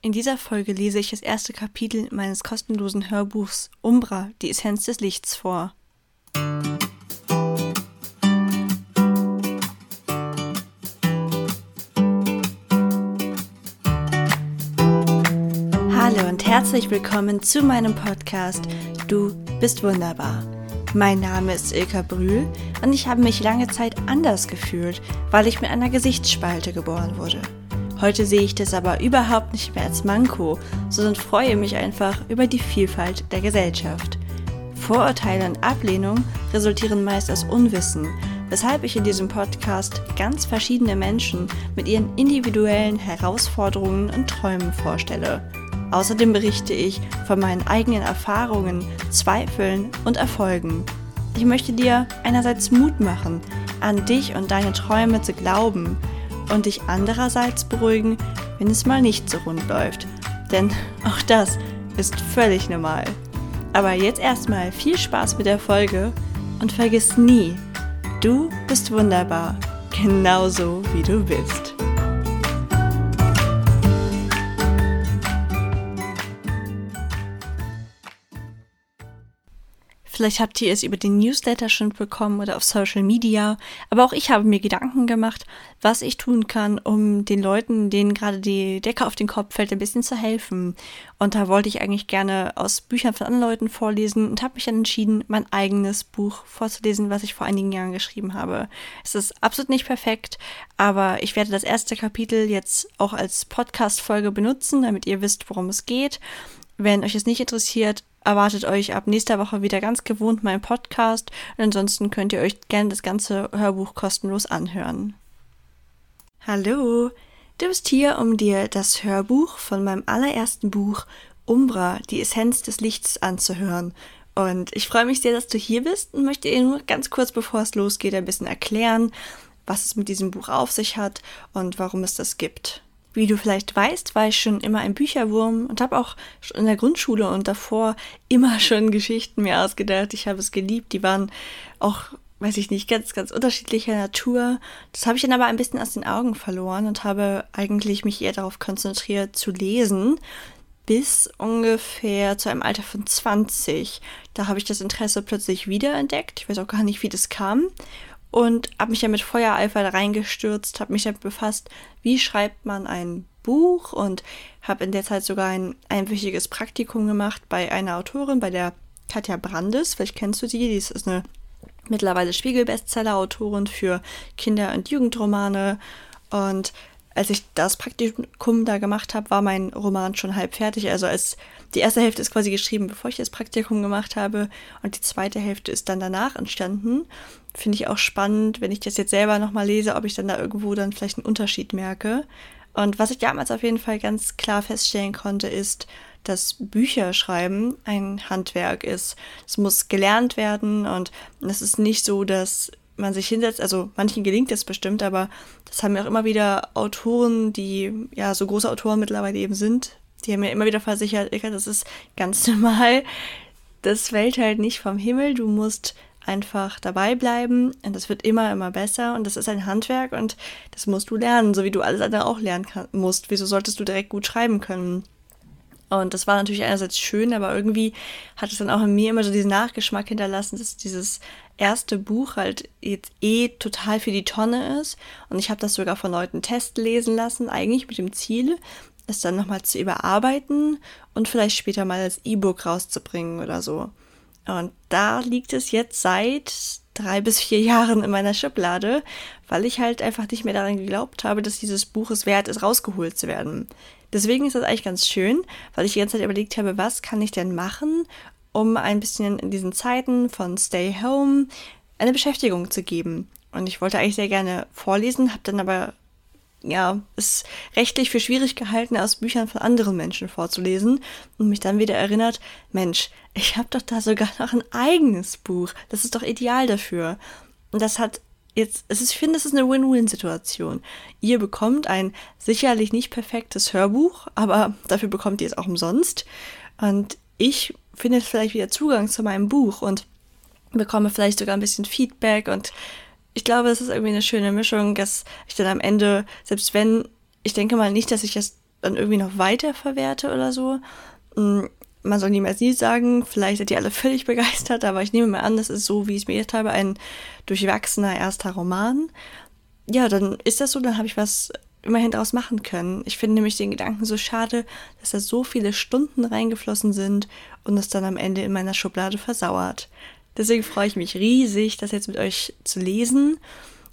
In dieser Folge lese ich das erste Kapitel meines kostenlosen Hörbuchs Umbra, die Essenz des Lichts vor. Hallo und herzlich willkommen zu meinem Podcast Du bist wunderbar. Mein Name ist Ilka Brühl und ich habe mich lange Zeit anders gefühlt, weil ich mit einer Gesichtsspalte geboren wurde. Heute sehe ich das aber überhaupt nicht mehr als Manko, sondern freue mich einfach über die Vielfalt der Gesellschaft. Vorurteile und Ablehnung resultieren meist aus Unwissen, weshalb ich in diesem Podcast ganz verschiedene Menschen mit ihren individuellen Herausforderungen und Träumen vorstelle. Außerdem berichte ich von meinen eigenen Erfahrungen, Zweifeln und Erfolgen. Ich möchte dir einerseits Mut machen, an dich und deine Träume zu glauben, und dich andererseits beruhigen, wenn es mal nicht so rund läuft. Denn auch das ist völlig normal. Aber jetzt erstmal viel Spaß mit der Folge und vergiss nie, du bist wunderbar, genauso wie du bist. Vielleicht habt ihr es über den Newsletter schon bekommen oder auf Social Media. Aber auch ich habe mir Gedanken gemacht, was ich tun kann, um den Leuten, denen gerade die Decke auf den Kopf fällt, ein bisschen zu helfen. Und da wollte ich eigentlich gerne aus Büchern von anderen Leuten vorlesen und habe mich dann entschieden, mein eigenes Buch vorzulesen, was ich vor einigen Jahren geschrieben habe. Es ist absolut nicht perfekt, aber ich werde das erste Kapitel jetzt auch als Podcast-Folge benutzen, damit ihr wisst, worum es geht. Wenn euch es nicht interessiert, erwartet euch ab nächster Woche wieder ganz gewohnt mein Podcast. Ansonsten könnt ihr euch gerne das ganze Hörbuch kostenlos anhören. Hallo, du bist hier, um dir das Hörbuch von meinem allerersten Buch Umbra, die Essenz des Lichts anzuhören. Und ich freue mich sehr, dass du hier bist und möchte dir nur ganz kurz, bevor es losgeht, ein bisschen erklären, was es mit diesem Buch auf sich hat und warum es das gibt. Wie du vielleicht weißt, war ich schon immer ein Bücherwurm und habe auch in der Grundschule und davor immer schon Geschichten mir ausgedacht. Ich habe es geliebt. Die waren auch, weiß ich nicht, ganz, ganz unterschiedlicher Natur. Das habe ich dann aber ein bisschen aus den Augen verloren und habe eigentlich mich eher darauf konzentriert zu lesen. Bis ungefähr zu einem Alter von 20. Da habe ich das Interesse plötzlich wiederentdeckt. Ich weiß auch gar nicht, wie das kam und habe mich ja mit Feuereifer da reingestürzt, habe mich damit befasst, wie schreibt man ein Buch und habe in der Zeit sogar ein einwöchiges Praktikum gemacht bei einer Autorin, bei der Katja Brandes. Vielleicht kennst du sie, die ist eine mittlerweile Spiegel-Bestseller-Autorin für Kinder- und Jugendromane und als ich das Praktikum da gemacht habe, war mein Roman schon halb fertig. Also als die erste Hälfte ist quasi geschrieben, bevor ich das Praktikum gemacht habe und die zweite Hälfte ist dann danach entstanden. Finde ich auch spannend, wenn ich das jetzt selber nochmal lese, ob ich dann da irgendwo dann vielleicht einen Unterschied merke. Und was ich damals auf jeden Fall ganz klar feststellen konnte, ist, dass Bücherschreiben ein Handwerk ist. Es muss gelernt werden und es ist nicht so, dass man sich hinsetzt, also manchen gelingt das bestimmt, aber das haben ja auch immer wieder Autoren, die ja so große Autoren mittlerweile eben sind, die haben mir immer wieder versichert, das ist ganz normal, das fällt halt nicht vom Himmel, du musst einfach dabei bleiben und das wird immer, immer besser und das ist ein Handwerk und das musst du lernen, so wie du alles andere auch lernen kann, musst. Wieso solltest du direkt gut schreiben können? Und das war natürlich einerseits schön, aber irgendwie hat es dann auch in mir immer so diesen Nachgeschmack hinterlassen, dass dieses erste Buch halt jetzt eh total für die Tonne ist. Und ich habe das sogar von Leuten testen lesen lassen, eigentlich mit dem Ziel, es dann nochmal zu überarbeiten und vielleicht später mal als E-Book rauszubringen oder so. Und da liegt es jetzt seit drei bis vier Jahren in meiner Schublade, weil ich halt einfach nicht mehr daran geglaubt habe, dass dieses Buch es wert ist, rausgeholt zu werden. Deswegen ist das eigentlich ganz schön, weil ich die ganze Zeit überlegt habe, was kann ich denn machen, um ein bisschen in diesen Zeiten von Stay Home eine Beschäftigung zu geben. Und ich wollte eigentlich sehr gerne vorlesen, habe dann aber ja, es rechtlich für schwierig gehalten, aus Büchern von anderen Menschen vorzulesen und mich dann wieder erinnert, Mensch, ich habe doch da sogar noch ein eigenes Buch. Das ist doch ideal dafür. Und das hat jetzt, es ist, ich finde, es ist eine Win-Win-Situation. Ihr bekommt ein sicherlich nicht perfektes Hörbuch, aber dafür bekommt ihr es auch umsonst. Und ich finde vielleicht wieder Zugang zu meinem Buch und bekomme vielleicht sogar ein bisschen Feedback und ich glaube, es ist irgendwie eine schöne Mischung, dass ich dann am Ende, selbst wenn, ich denke mal nicht, dass ich das dann irgendwie noch weiter verwerte oder so. Man soll niemals nie sagen, vielleicht seid ihr alle völlig begeistert, aber ich nehme mal an, das ist so, wie ich es mir jetzt habe, ein durchwachsener erster Roman. Ja, dann ist das so, dann habe ich was immerhin daraus machen können. Ich finde nämlich den Gedanken so schade, dass da so viele Stunden reingeflossen sind und es dann am Ende in meiner Schublade versauert. Deswegen freue ich mich riesig, das jetzt mit euch zu lesen.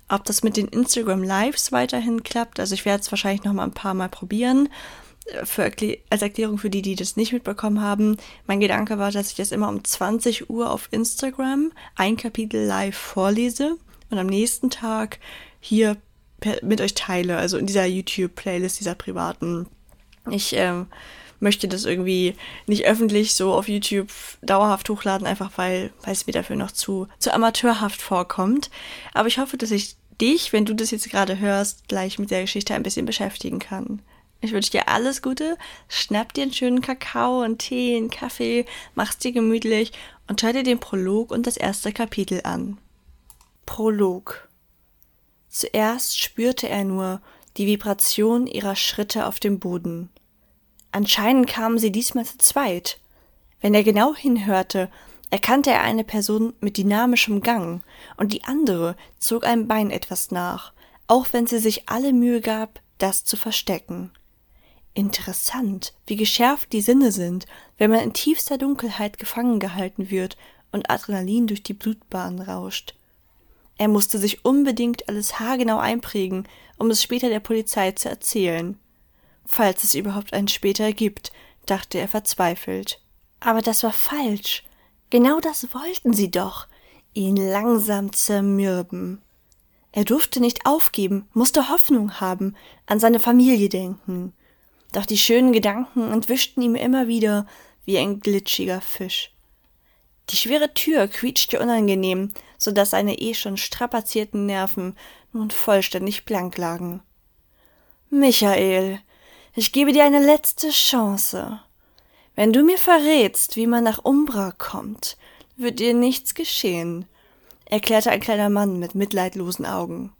Ob das mit den Instagram Lives weiterhin klappt, also ich werde es wahrscheinlich noch mal ein paar Mal probieren. Für, als Erklärung für die, die das nicht mitbekommen haben, mein Gedanke war, dass ich das immer um 20 Uhr auf Instagram ein Kapitel live vorlese und am nächsten Tag hier mit euch teile, also in dieser YouTube-Playlist, dieser privaten. Ich ähm, möchte das irgendwie nicht öffentlich so auf YouTube dauerhaft hochladen, einfach weil, weil es mir dafür noch zu, zu amateurhaft vorkommt. Aber ich hoffe, dass ich dich, wenn du das jetzt gerade hörst, gleich mit der Geschichte ein bisschen beschäftigen kann. Ich wünsche dir alles Gute, schnapp dir einen schönen Kakao, einen Tee, einen Kaffee, mach's dir gemütlich und schau dir den Prolog und das erste Kapitel an. Prolog Zuerst spürte er nur die Vibration ihrer Schritte auf dem Boden. Anscheinend kamen sie diesmal zu zweit. Wenn er genau hinhörte, erkannte er eine Person mit dynamischem Gang, und die andere zog ein Bein etwas nach, auch wenn sie sich alle Mühe gab, das zu verstecken. Interessant, wie geschärft die Sinne sind, wenn man in tiefster Dunkelheit gefangen gehalten wird und Adrenalin durch die Blutbahn rauscht. Er musste sich unbedingt alles haargenau einprägen, um es später der Polizei zu erzählen. Falls es überhaupt einen später gibt, dachte er verzweifelt. Aber das war falsch. Genau das wollten sie doch. Ihn langsam zermürben. Er durfte nicht aufgeben, musste Hoffnung haben, an seine Familie denken. Doch die schönen Gedanken entwischten ihm immer wieder wie ein glitschiger Fisch. Die schwere Tür quietschte unangenehm, so dass seine eh schon strapazierten Nerven nun vollständig blank lagen. Michael, ich gebe dir eine letzte Chance. Wenn du mir verrätst, wie man nach Umbra kommt, wird dir nichts geschehen, erklärte ein kleiner Mann mit mitleidlosen Augen.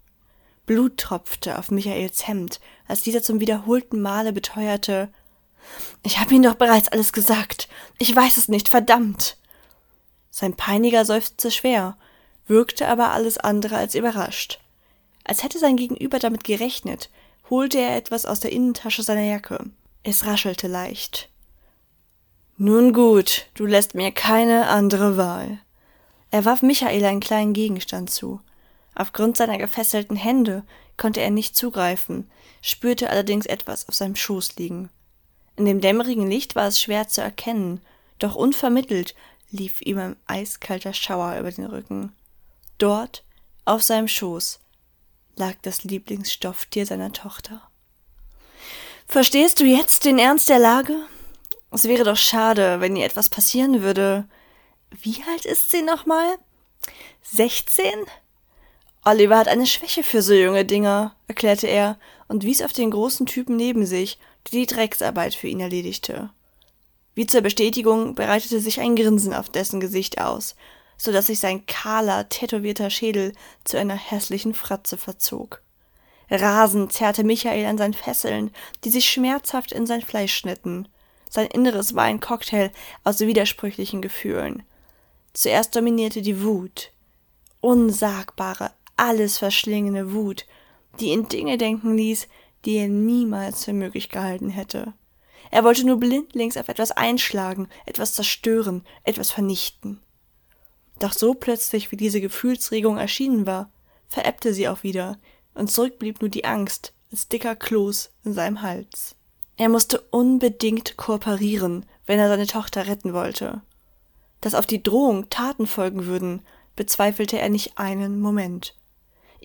Blut tropfte auf Michaels Hemd, als dieser zum wiederholten Male beteuerte Ich habe Ihnen doch bereits alles gesagt. Ich weiß es nicht, verdammt. Sein Peiniger seufzte schwer, wirkte aber alles andere als überrascht. Als hätte sein Gegenüber damit gerechnet, holte er etwas aus der Innentasche seiner Jacke. Es raschelte leicht. Nun gut, du lässt mir keine andere Wahl. Er warf Michael einen kleinen Gegenstand zu. Aufgrund seiner gefesselten Hände konnte er nicht zugreifen, spürte allerdings etwas auf seinem Schoß liegen. In dem dämmerigen Licht war es schwer zu erkennen, doch unvermittelt lief ihm ein eiskalter Schauer über den Rücken. Dort, auf seinem Schoß, lag das Lieblingsstofftier seiner Tochter. Verstehst du jetzt den Ernst der Lage? Es wäre doch schade, wenn ihr etwas passieren würde. Wie alt ist sie nochmal? Sechzehn? Oliver hat eine Schwäche für so junge Dinger, erklärte er und wies auf den großen Typen neben sich, der die Drecksarbeit für ihn erledigte. Wie zur Bestätigung bereitete sich ein Grinsen auf dessen Gesicht aus, so dass sich sein kahler, tätowierter Schädel zu einer hässlichen Fratze verzog. Rasend zerrte Michael an seinen Fesseln, die sich schmerzhaft in sein Fleisch schnitten. Sein Inneres war ein Cocktail aus widersprüchlichen Gefühlen. Zuerst dominierte die Wut. Unsagbare, alles verschlingende Wut, die ihn Dinge denken ließ, die er niemals für möglich gehalten hätte. Er wollte nur blindlings auf etwas einschlagen, etwas zerstören, etwas vernichten. Doch so plötzlich, wie diese Gefühlsregung erschienen war, verebbte sie auch wieder, und zurück blieb nur die Angst als dicker Kloß in seinem Hals. Er musste unbedingt kooperieren, wenn er seine Tochter retten wollte. Dass auf die Drohung Taten folgen würden, bezweifelte er nicht einen Moment.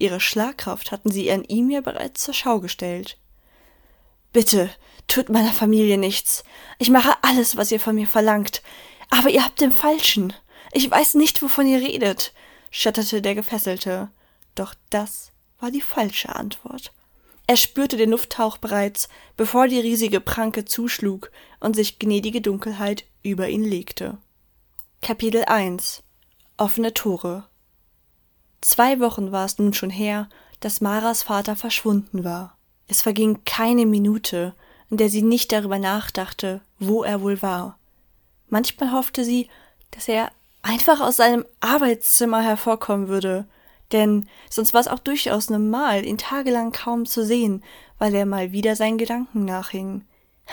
Ihre Schlagkraft hatten sie an ihm ja bereits zur Schau gestellt. Bitte, tut meiner Familie nichts. Ich mache alles, was ihr von mir verlangt. Aber ihr habt den Falschen. Ich weiß nicht, wovon ihr redet, stotterte der Gefesselte. Doch das war die falsche Antwort. Er spürte den Lufthauch bereits, bevor die riesige Pranke zuschlug und sich gnädige Dunkelheit über ihn legte. Kapitel 1 Offene Tore Zwei Wochen war es nun schon her, dass Maras Vater verschwunden war. Es verging keine Minute, in der sie nicht darüber nachdachte, wo er wohl war. Manchmal hoffte sie, dass er einfach aus seinem Arbeitszimmer hervorkommen würde, denn sonst war es auch durchaus normal, ihn tagelang kaum zu sehen, weil er mal wieder seinen Gedanken nachhing.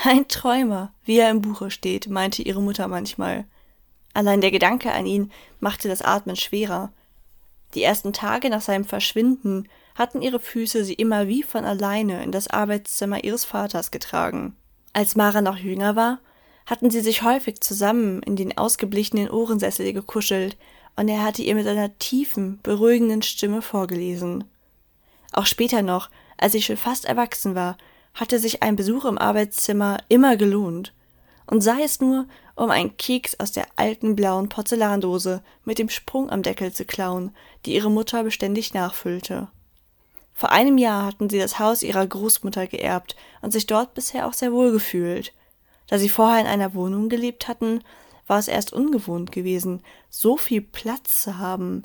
Ein Träumer, wie er im Buche steht, meinte ihre Mutter manchmal. Allein der Gedanke an ihn machte das Atmen schwerer. Die ersten Tage nach seinem Verschwinden hatten ihre Füße sie immer wie von alleine in das Arbeitszimmer ihres Vaters getragen. Als Mara noch jünger war, hatten sie sich häufig zusammen in den ausgeblichenen Ohrensessel gekuschelt, und er hatte ihr mit einer tiefen, beruhigenden Stimme vorgelesen. Auch später noch, als ich schon fast erwachsen war, hatte sich ein Besuch im Arbeitszimmer immer gelohnt. Und sei es nur, um einen Keks aus der alten blauen Porzellandose mit dem Sprung am Deckel zu klauen, die ihre Mutter beständig nachfüllte. Vor einem Jahr hatten sie das Haus ihrer Großmutter geerbt und sich dort bisher auch sehr wohl gefühlt. Da sie vorher in einer Wohnung gelebt hatten, war es erst ungewohnt gewesen, so viel Platz zu haben.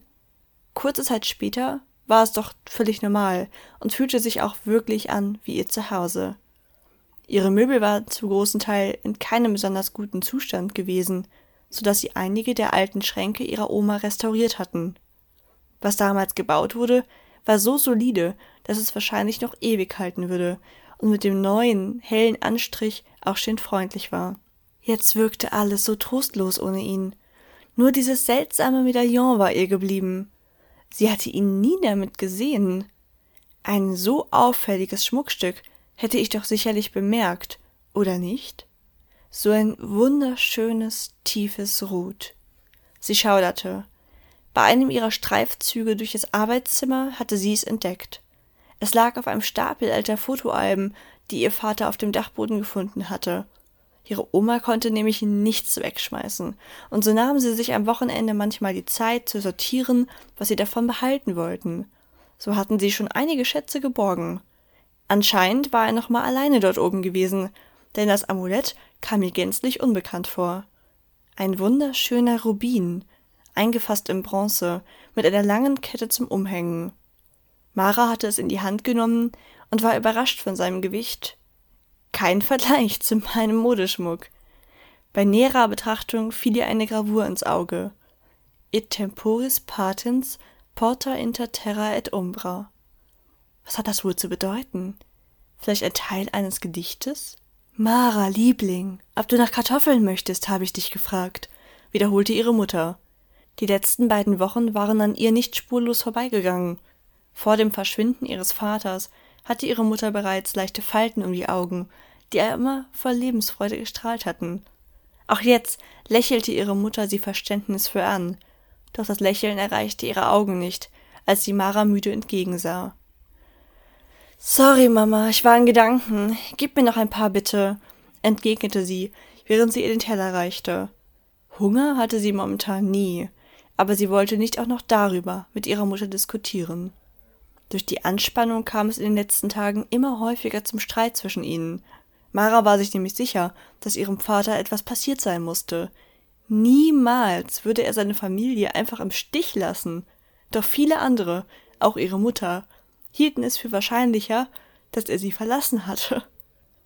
Kurze Zeit später war es doch völlig normal und fühlte sich auch wirklich an wie ihr Zuhause. Ihre Möbel waren zu großen Teil in keinem besonders guten Zustand gewesen, so dass sie einige der alten Schränke ihrer Oma restauriert hatten. Was damals gebaut wurde, war so solide, dass es wahrscheinlich noch ewig halten würde und mit dem neuen, hellen Anstrich auch schön freundlich war. Jetzt wirkte alles so trostlos ohne ihn. Nur dieses seltsame Medaillon war ihr geblieben. Sie hatte ihn nie damit gesehen. Ein so auffälliges Schmuckstück hätte ich doch sicherlich bemerkt, oder nicht? So ein wunderschönes, tiefes Rot. Sie schauderte. Bei einem ihrer Streifzüge durch das Arbeitszimmer hatte sie es entdeckt. Es lag auf einem Stapel alter Fotoalben, die ihr Vater auf dem Dachboden gefunden hatte. Ihre Oma konnte nämlich nichts wegschmeißen, und so nahmen sie sich am Wochenende manchmal die Zeit zu sortieren, was sie davon behalten wollten. So hatten sie schon einige Schätze geborgen. Anscheinend war er noch mal alleine dort oben gewesen, denn das Amulett kam mir gänzlich unbekannt vor. Ein wunderschöner Rubin, eingefasst in Bronze, mit einer langen Kette zum Umhängen. Mara hatte es in die Hand genommen und war überrascht von seinem Gewicht. Kein Vergleich zu meinem Modeschmuck. Bei näherer Betrachtung fiel ihr eine Gravur ins Auge. Et temporis patens porta inter terra et umbra. Was hat das wohl zu bedeuten? Vielleicht ein Teil eines Gedichtes? Mara, Liebling, ob du nach Kartoffeln möchtest, habe ich dich gefragt, wiederholte ihre Mutter. Die letzten beiden Wochen waren an ihr nicht spurlos vorbeigegangen. Vor dem Verschwinden ihres Vaters hatte ihre Mutter bereits leichte Falten um die Augen, die immer voll Lebensfreude gestrahlt hatten. Auch jetzt lächelte ihre Mutter sie verständnisvoll an, doch das Lächeln erreichte ihre Augen nicht, als sie Mara müde entgegensah. Sorry, Mama, ich war in Gedanken. Gib mir noch ein paar bitte, entgegnete sie, während sie ihr den Teller reichte. Hunger hatte sie momentan nie, aber sie wollte nicht auch noch darüber mit ihrer Mutter diskutieren. Durch die Anspannung kam es in den letzten Tagen immer häufiger zum Streit zwischen ihnen. Mara war sich nämlich sicher, dass ihrem Vater etwas passiert sein musste. Niemals würde er seine Familie einfach im Stich lassen. Doch viele andere, auch ihre Mutter, hielten es für wahrscheinlicher, dass er sie verlassen hatte.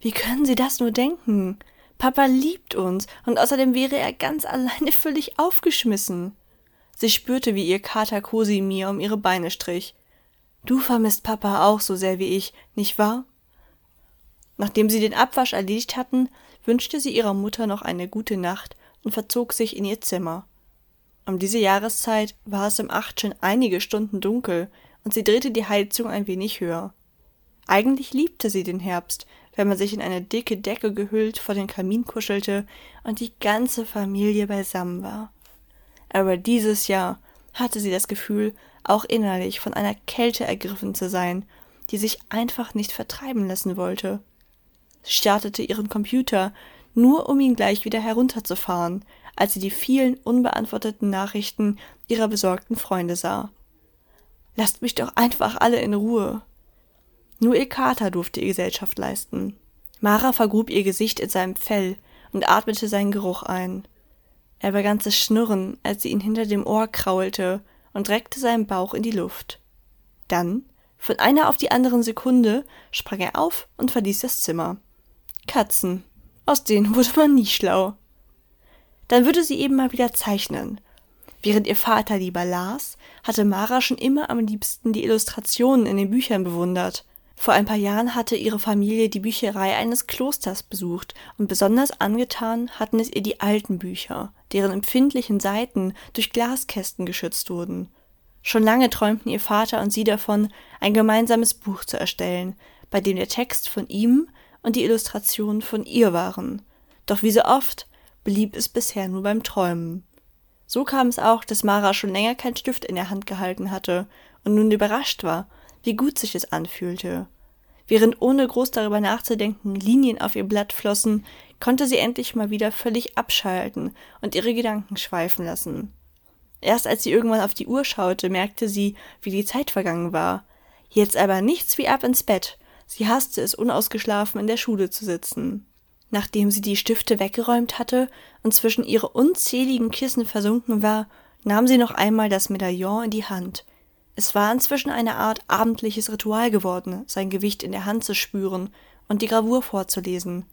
Wie können Sie das nur denken? Papa liebt uns, und außerdem wäre er ganz alleine völlig aufgeschmissen. Sie spürte, wie ihr Kater Kosimir um ihre Beine strich. Du vermisst Papa auch so sehr wie ich, nicht wahr? Nachdem sie den Abwasch erledigt hatten, wünschte sie ihrer Mutter noch eine gute Nacht und verzog sich in ihr Zimmer. Um diese Jahreszeit war es im Acht schon einige Stunden dunkel und sie drehte die Heizung ein wenig höher. Eigentlich liebte sie den Herbst, wenn man sich in eine dicke Decke gehüllt vor den Kamin kuschelte und die ganze Familie beisammen war. Aber dieses Jahr hatte sie das Gefühl, auch innerlich von einer Kälte ergriffen zu sein, die sich einfach nicht vertreiben lassen wollte. Sie startete ihren Computer, nur um ihn gleich wieder herunterzufahren, als sie die vielen unbeantworteten Nachrichten ihrer besorgten Freunde sah. Lasst mich doch einfach alle in Ruhe. Nur ihr Kater durfte ihr Gesellschaft leisten. Mara vergrub ihr Gesicht in seinem Fell und atmete seinen Geruch ein. Er begann zu schnurren, als sie ihn hinter dem Ohr kraulte und reckte seinen Bauch in die Luft. Dann, von einer auf die anderen Sekunde, sprang er auf und verließ das Zimmer. Katzen. Aus denen wurde man nie schlau. Dann würde sie eben mal wieder zeichnen. Während ihr Vater lieber las, hatte Mara schon immer am liebsten die Illustrationen in den Büchern bewundert. Vor ein paar Jahren hatte ihre Familie die Bücherei eines Klosters besucht und besonders angetan hatten es ihr die alten Bücher, deren empfindlichen Seiten durch Glaskästen geschützt wurden. Schon lange träumten ihr Vater und sie davon, ein gemeinsames Buch zu erstellen, bei dem der Text von ihm und die Illustrationen von ihr waren. Doch wie so oft blieb es bisher nur beim Träumen. So kam es auch, dass Mara schon länger keinen Stift in der Hand gehalten hatte und nun überrascht war, wie gut sich es anfühlte. Während ohne groß darüber nachzudenken Linien auf ihr Blatt flossen, konnte sie endlich mal wieder völlig abschalten und ihre Gedanken schweifen lassen. Erst als sie irgendwann auf die Uhr schaute, merkte sie, wie die Zeit vergangen war. Jetzt aber nichts wie ab ins Bett. Sie hasste es, unausgeschlafen in der Schule zu sitzen. Nachdem sie die Stifte weggeräumt hatte und zwischen ihre unzähligen Kissen versunken war, nahm sie noch einmal das Medaillon in die Hand. Es war inzwischen eine Art abendliches Ritual geworden, sein Gewicht in der Hand zu spüren und die Gravur vorzulesen.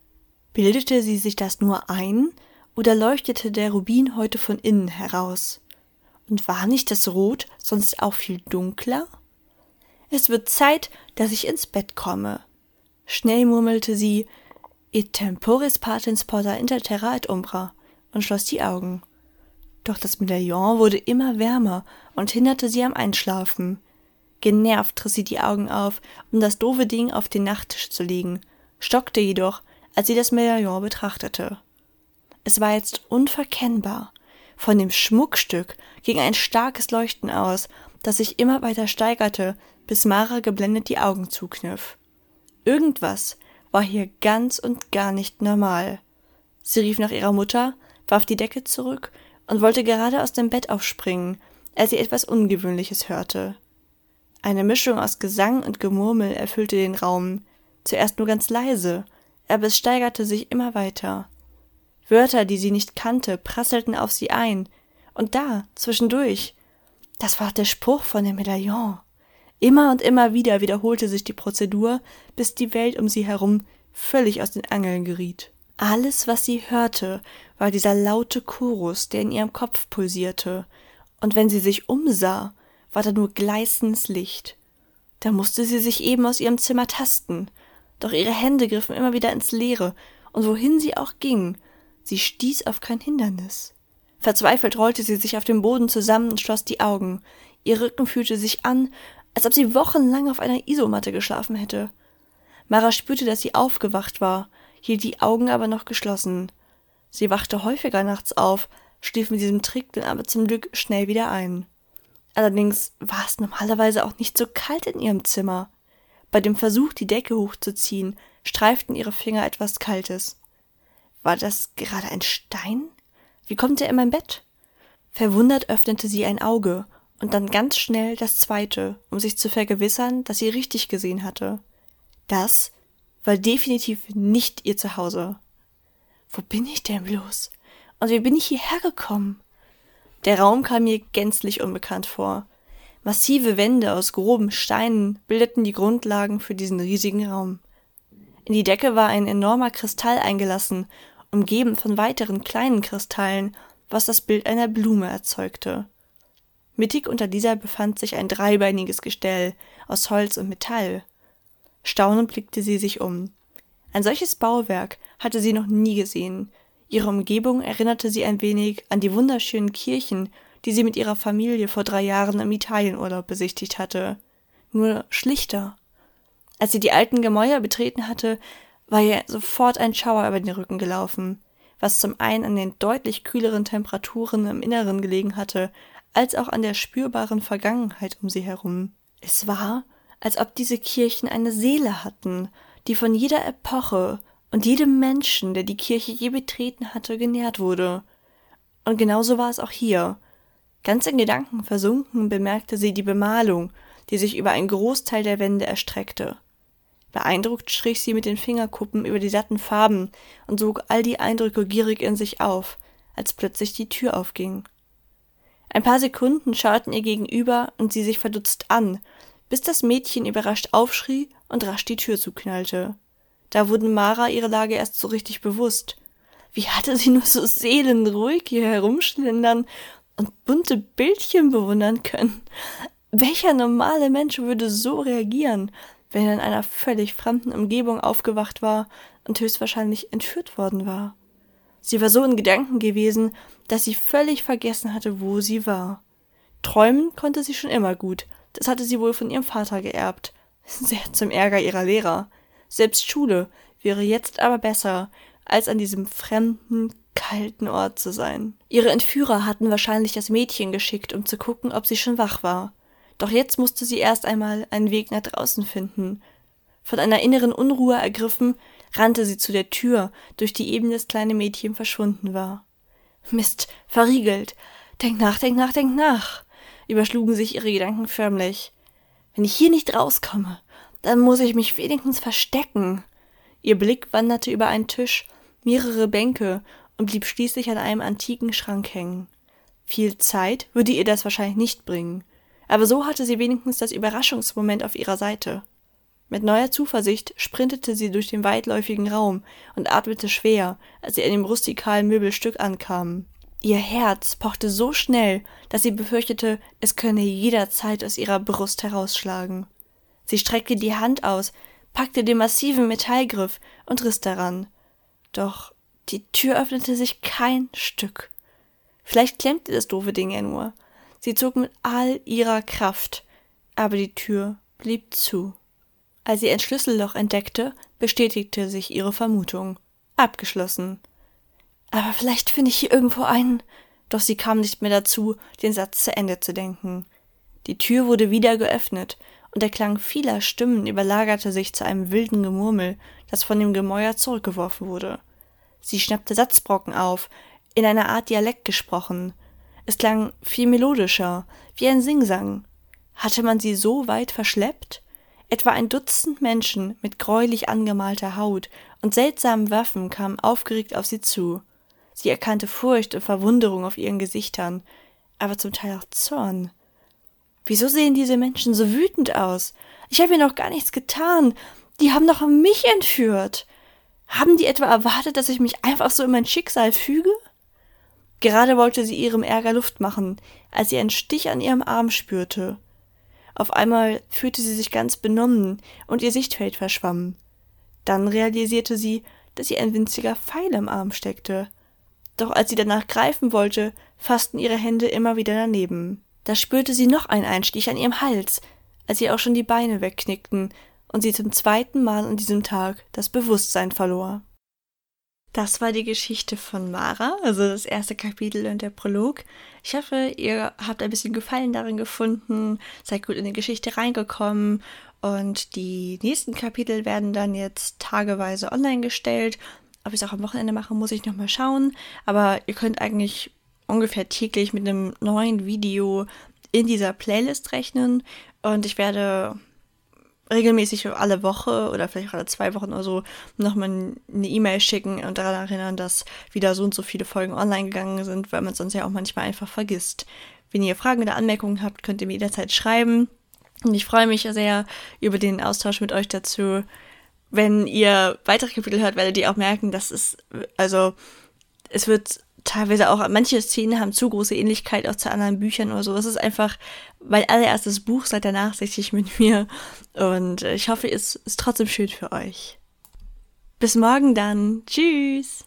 Bildete sie sich das nur ein, oder leuchtete der Rubin heute von innen heraus? Und war nicht das Rot sonst auch viel dunkler? Es wird Zeit, dass ich ins Bett komme. Schnell murmelte sie Et temporis patens porta inter terra et umbra und schloss die Augen. Doch das Medaillon wurde immer wärmer und hinderte sie am Einschlafen. Genervt riss sie die Augen auf, um das doofe Ding auf den Nachttisch zu legen, stockte jedoch, als sie das Medaillon betrachtete. Es war jetzt unverkennbar. Von dem Schmuckstück ging ein starkes Leuchten aus, das sich immer weiter steigerte, bis Mara geblendet die Augen zukniff. Irgendwas war hier ganz und gar nicht normal. Sie rief nach ihrer Mutter, warf die Decke zurück und wollte gerade aus dem Bett aufspringen, als sie etwas Ungewöhnliches hörte. Eine Mischung aus Gesang und Gemurmel erfüllte den Raum, zuerst nur ganz leise, aber es steigerte sich immer weiter. Wörter, die sie nicht kannte, prasselten auf sie ein, und da, zwischendurch, das war der Spruch von dem Medaillon. Immer und immer wieder wiederholte sich die Prozedur, bis die Welt um sie herum völlig aus den Angeln geriet. Alles, was sie hörte, war dieser laute Chorus, der in ihrem Kopf pulsierte, und wenn sie sich umsah, war da nur gleißendes Licht. Da musste sie sich eben aus ihrem Zimmer tasten, doch ihre Hände griffen immer wieder ins Leere, und wohin sie auch ging, sie stieß auf kein Hindernis. Verzweifelt rollte sie sich auf dem Boden zusammen und schloss die Augen. Ihr Rücken fühlte sich an, als ob sie wochenlang auf einer Isomatte geschlafen hätte. Mara spürte, dass sie aufgewacht war, hielt die Augen aber noch geschlossen. Sie wachte häufiger nachts auf, schlief mit diesem Trick dann aber zum Glück schnell wieder ein. Allerdings war es normalerweise auch nicht so kalt in ihrem Zimmer. Bei dem Versuch, die Decke hochzuziehen, streiften ihre Finger etwas Kaltes. War das gerade ein Stein? Wie kommt er in mein Bett? Verwundert öffnete sie ein Auge und dann ganz schnell das zweite, um sich zu vergewissern, dass sie richtig gesehen hatte. Das war definitiv nicht ihr Zuhause. Wo bin ich denn bloß? Und wie bin ich hierher gekommen? Der Raum kam mir gänzlich unbekannt vor. Massive Wände aus groben Steinen bildeten die Grundlagen für diesen riesigen Raum. In die Decke war ein enormer Kristall eingelassen, umgeben von weiteren kleinen Kristallen, was das Bild einer Blume erzeugte. Mittig unter dieser befand sich ein dreibeiniges Gestell aus Holz und Metall. Staunend blickte sie sich um. Ein solches Bauwerk hatte sie noch nie gesehen. Ihre Umgebung erinnerte sie ein wenig an die wunderschönen Kirchen, die sie mit ihrer Familie vor drei Jahren im Italienurlaub besichtigt hatte. Nur schlichter. Als sie die alten Gemäuer betreten hatte, war ihr sofort ein Schauer über den Rücken gelaufen, was zum einen an den deutlich kühleren Temperaturen im Inneren gelegen hatte als auch an der spürbaren Vergangenheit um sie herum. Es war, als ob diese Kirchen eine Seele hatten, die von jeder Epoche und jedem Menschen, der die Kirche je betreten hatte, genährt wurde. Und genauso war es auch hier. Ganz in Gedanken versunken bemerkte sie die Bemalung, die sich über einen Großteil der Wände erstreckte. Beeindruckt strich sie mit den Fingerkuppen über die satten Farben und sog all die Eindrücke gierig in sich auf, als plötzlich die Tür aufging. Ein paar Sekunden schauten ihr gegenüber und sie sich verdutzt an, bis das Mädchen überrascht aufschrie und rasch die Tür zuknallte. Da wurde Mara ihre Lage erst so richtig bewusst. Wie hatte sie nur so seelenruhig hier herumschlendern und bunte Bildchen bewundern können? Welcher normale Mensch würde so reagieren, wenn er in einer völlig fremden Umgebung aufgewacht war und höchstwahrscheinlich entführt worden war? Sie war so in Gedanken gewesen, dass sie völlig vergessen hatte, wo sie war. Träumen konnte sie schon immer gut, das hatte sie wohl von ihrem Vater geerbt, sehr zum Ärger ihrer Lehrer. Selbst Schule wäre jetzt aber besser, als an diesem fremden, kalten Ort zu sein. Ihre Entführer hatten wahrscheinlich das Mädchen geschickt, um zu gucken, ob sie schon wach war. Doch jetzt musste sie erst einmal einen Weg nach draußen finden. Von einer inneren Unruhe ergriffen, rannte sie zu der Tür, durch die eben das kleine Mädchen verschwunden war. Mist, verriegelt. Denk nach, denk nach, denk nach, überschlugen sich ihre Gedanken förmlich. Wenn ich hier nicht rauskomme, dann muss ich mich wenigstens verstecken. Ihr Blick wanderte über einen Tisch, mehrere Bänke und blieb schließlich an einem antiken Schrank hängen. Viel Zeit würde ihr das wahrscheinlich nicht bringen, aber so hatte sie wenigstens das Überraschungsmoment auf ihrer Seite. Mit neuer Zuversicht sprintete sie durch den weitläufigen Raum und atmete schwer, als sie an dem rustikalen Möbelstück ankam. Ihr Herz pochte so schnell, dass sie befürchtete, es könne jederzeit aus ihrer Brust herausschlagen. Sie streckte die Hand aus, packte den massiven Metallgriff und riss daran. Doch die Tür öffnete sich kein Stück. Vielleicht klemmte das doofe Ding ja nur. Sie zog mit all ihrer Kraft, aber die Tür blieb zu. Als sie ein Schlüsselloch entdeckte, bestätigte sich ihre Vermutung. Abgeschlossen. Aber vielleicht finde ich hier irgendwo einen. Doch sie kam nicht mehr dazu, den Satz zu Ende zu denken. Die Tür wurde wieder geöffnet, und der Klang vieler Stimmen überlagerte sich zu einem wilden Gemurmel, das von dem Gemäuer zurückgeworfen wurde. Sie schnappte Satzbrocken auf, in einer Art Dialekt gesprochen. Es klang viel melodischer, wie ein Singsang. Hatte man sie so weit verschleppt? Etwa ein Dutzend Menschen mit gräulich angemalter Haut und seltsamen Waffen kamen aufgeregt auf sie zu. Sie erkannte Furcht und Verwunderung auf ihren Gesichtern, aber zum Teil auch Zorn. Wieso sehen diese Menschen so wütend aus? Ich habe ihnen noch gar nichts getan. Die haben doch mich entführt. Haben die etwa erwartet, dass ich mich einfach so in mein Schicksal füge? Gerade wollte sie ihrem Ärger Luft machen, als sie einen Stich an ihrem Arm spürte. Auf einmal fühlte sie sich ganz benommen und ihr Sichtfeld verschwamm. Dann realisierte sie, dass ihr ein winziger Pfeil im Arm steckte. Doch als sie danach greifen wollte, fassten ihre Hände immer wieder daneben. Da spürte sie noch einen Einstich an ihrem Hals, als ihr auch schon die Beine wegknickten und sie zum zweiten Mal an diesem Tag das Bewusstsein verlor. Das war die Geschichte von Mara, also das erste Kapitel und der Prolog. Ich hoffe, ihr habt ein bisschen Gefallen darin gefunden, seid gut in die Geschichte reingekommen und die nächsten Kapitel werden dann jetzt tageweise online gestellt. Ob ich es auch am Wochenende mache, muss ich nochmal schauen. Aber ihr könnt eigentlich ungefähr täglich mit einem neuen Video in dieser Playlist rechnen und ich werde regelmäßig alle Woche oder vielleicht alle zwei Wochen oder so nochmal eine E-Mail schicken und daran erinnern, dass wieder so und so viele Folgen online gegangen sind, weil man sonst ja auch manchmal einfach vergisst. Wenn ihr Fragen oder Anmerkungen habt, könnt ihr mir jederzeit schreiben. Und ich freue mich sehr über den Austausch mit euch dazu. Wenn ihr weitere Kapitel hört, werdet ihr auch merken, dass es, also, es wird teilweise auch, manche Szenen haben zu große Ähnlichkeit auch zu anderen Büchern oder so. Es ist einfach mein allererstes Buch, seid ihr nachsichtig mit mir. Und ich hoffe, es ist trotzdem schön für euch. Bis morgen dann. Tschüss.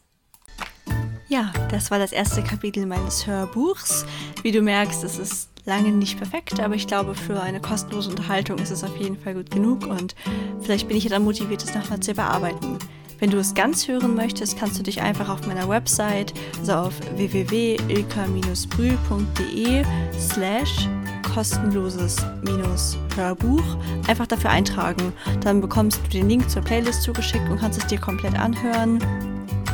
Ja, das war das erste Kapitel meines Hörbuchs. Wie du merkst, es ist lange nicht perfekt, aber ich glaube, für eine kostenlose Unterhaltung ist es auf jeden Fall gut genug und vielleicht bin ich ja dann motiviert, es nochmal zu überarbeiten. Wenn du es ganz hören möchtest, kannst du dich einfach auf meiner Website, also auf www.ilka-brühl.de slash kostenloses Hörbuch einfach dafür eintragen. Dann bekommst du den Link zur Playlist zugeschickt und kannst es dir komplett anhören.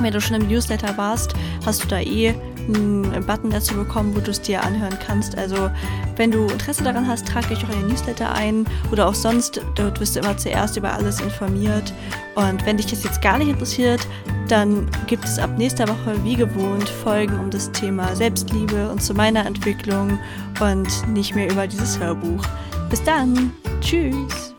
Wenn du schon im Newsletter warst, hast du da eh einen Button dazu bekommen, wo du es dir anhören kannst. Also wenn du Interesse daran hast, trag dich auch in den Newsletter ein oder auch sonst. Dort wirst du immer zuerst über alles informiert. Und wenn dich das jetzt gar nicht interessiert, dann gibt es ab nächster Woche wie gewohnt Folgen um das Thema Selbstliebe und zu meiner Entwicklung und nicht mehr über dieses Hörbuch. Bis dann. Tschüss.